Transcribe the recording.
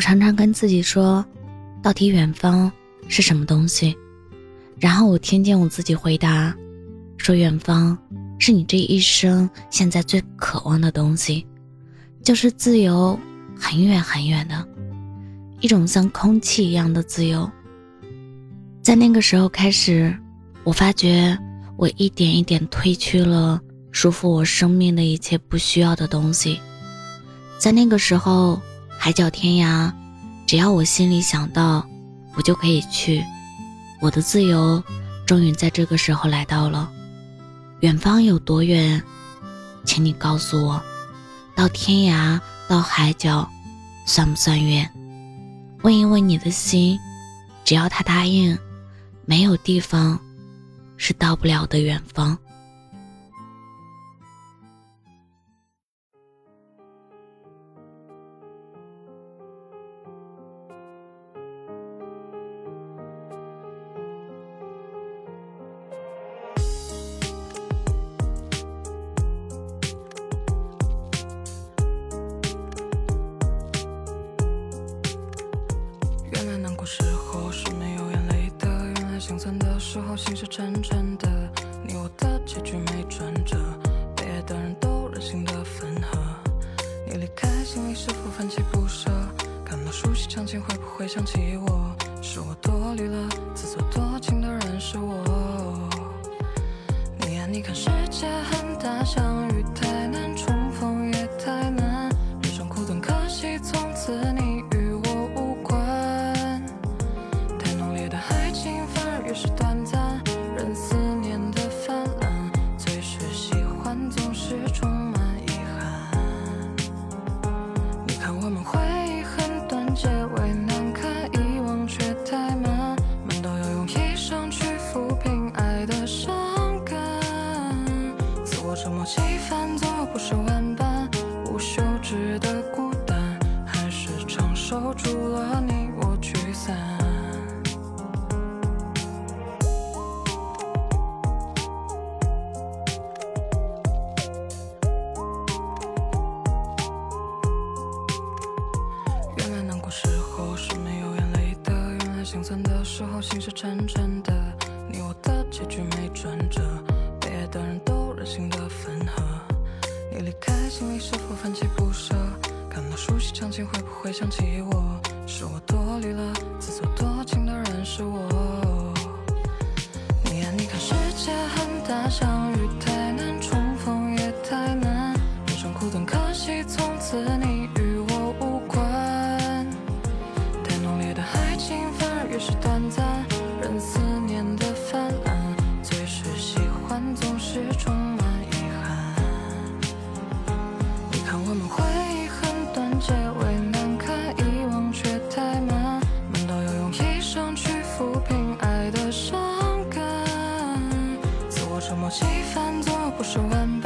我常常跟自己说，到底远方是什么东西？然后我听见我自己回答，说远方是你这一生现在最渴望的东西，就是自由，很远很远的，一种像空气一样的自由。在那个时候开始，我发觉我一点一点褪去了束缚我生命的一切不需要的东西。在那个时候，海角天涯，只要我心里想到，我就可以去。我的自由，终于在这个时候来到了。远方有多远，请你告诉我。到天涯，到海角，算不算远？问一问你的心，只要他答应。没有地方是到不了的远方。的时候心是沉沉的。你我的结局没转折，被爱的人都任性的分合。你离开，心里是否泛起不舍？看到熟悉场景，会不会想起我？是我多虑了，是充满遗憾。你看我们回忆很短，结尾难看，遗忘却太慢，难道要用一生去抚平爱的伤感。自我折磨几番，总有不舍万般，无休止的孤单，还是承受住了心酸的时候心是沉沉的。你我的结局没转折，被爱的人都任性的分合。你离开，心里是否泛起不舍？看到熟悉场景，会不会想起我？是我多虑了，自作多情的人是我。你呀，你看世界很大，相遇太难，重逢也太难，人生苦短，可惜从此你是短暂，任思念的泛滥，最是喜欢总是充满遗憾。你看我们回忆很短，结尾难看，遗忘却太慢，难道要用一生去抚平爱的伤感。自我折磨几番，总有不舍完，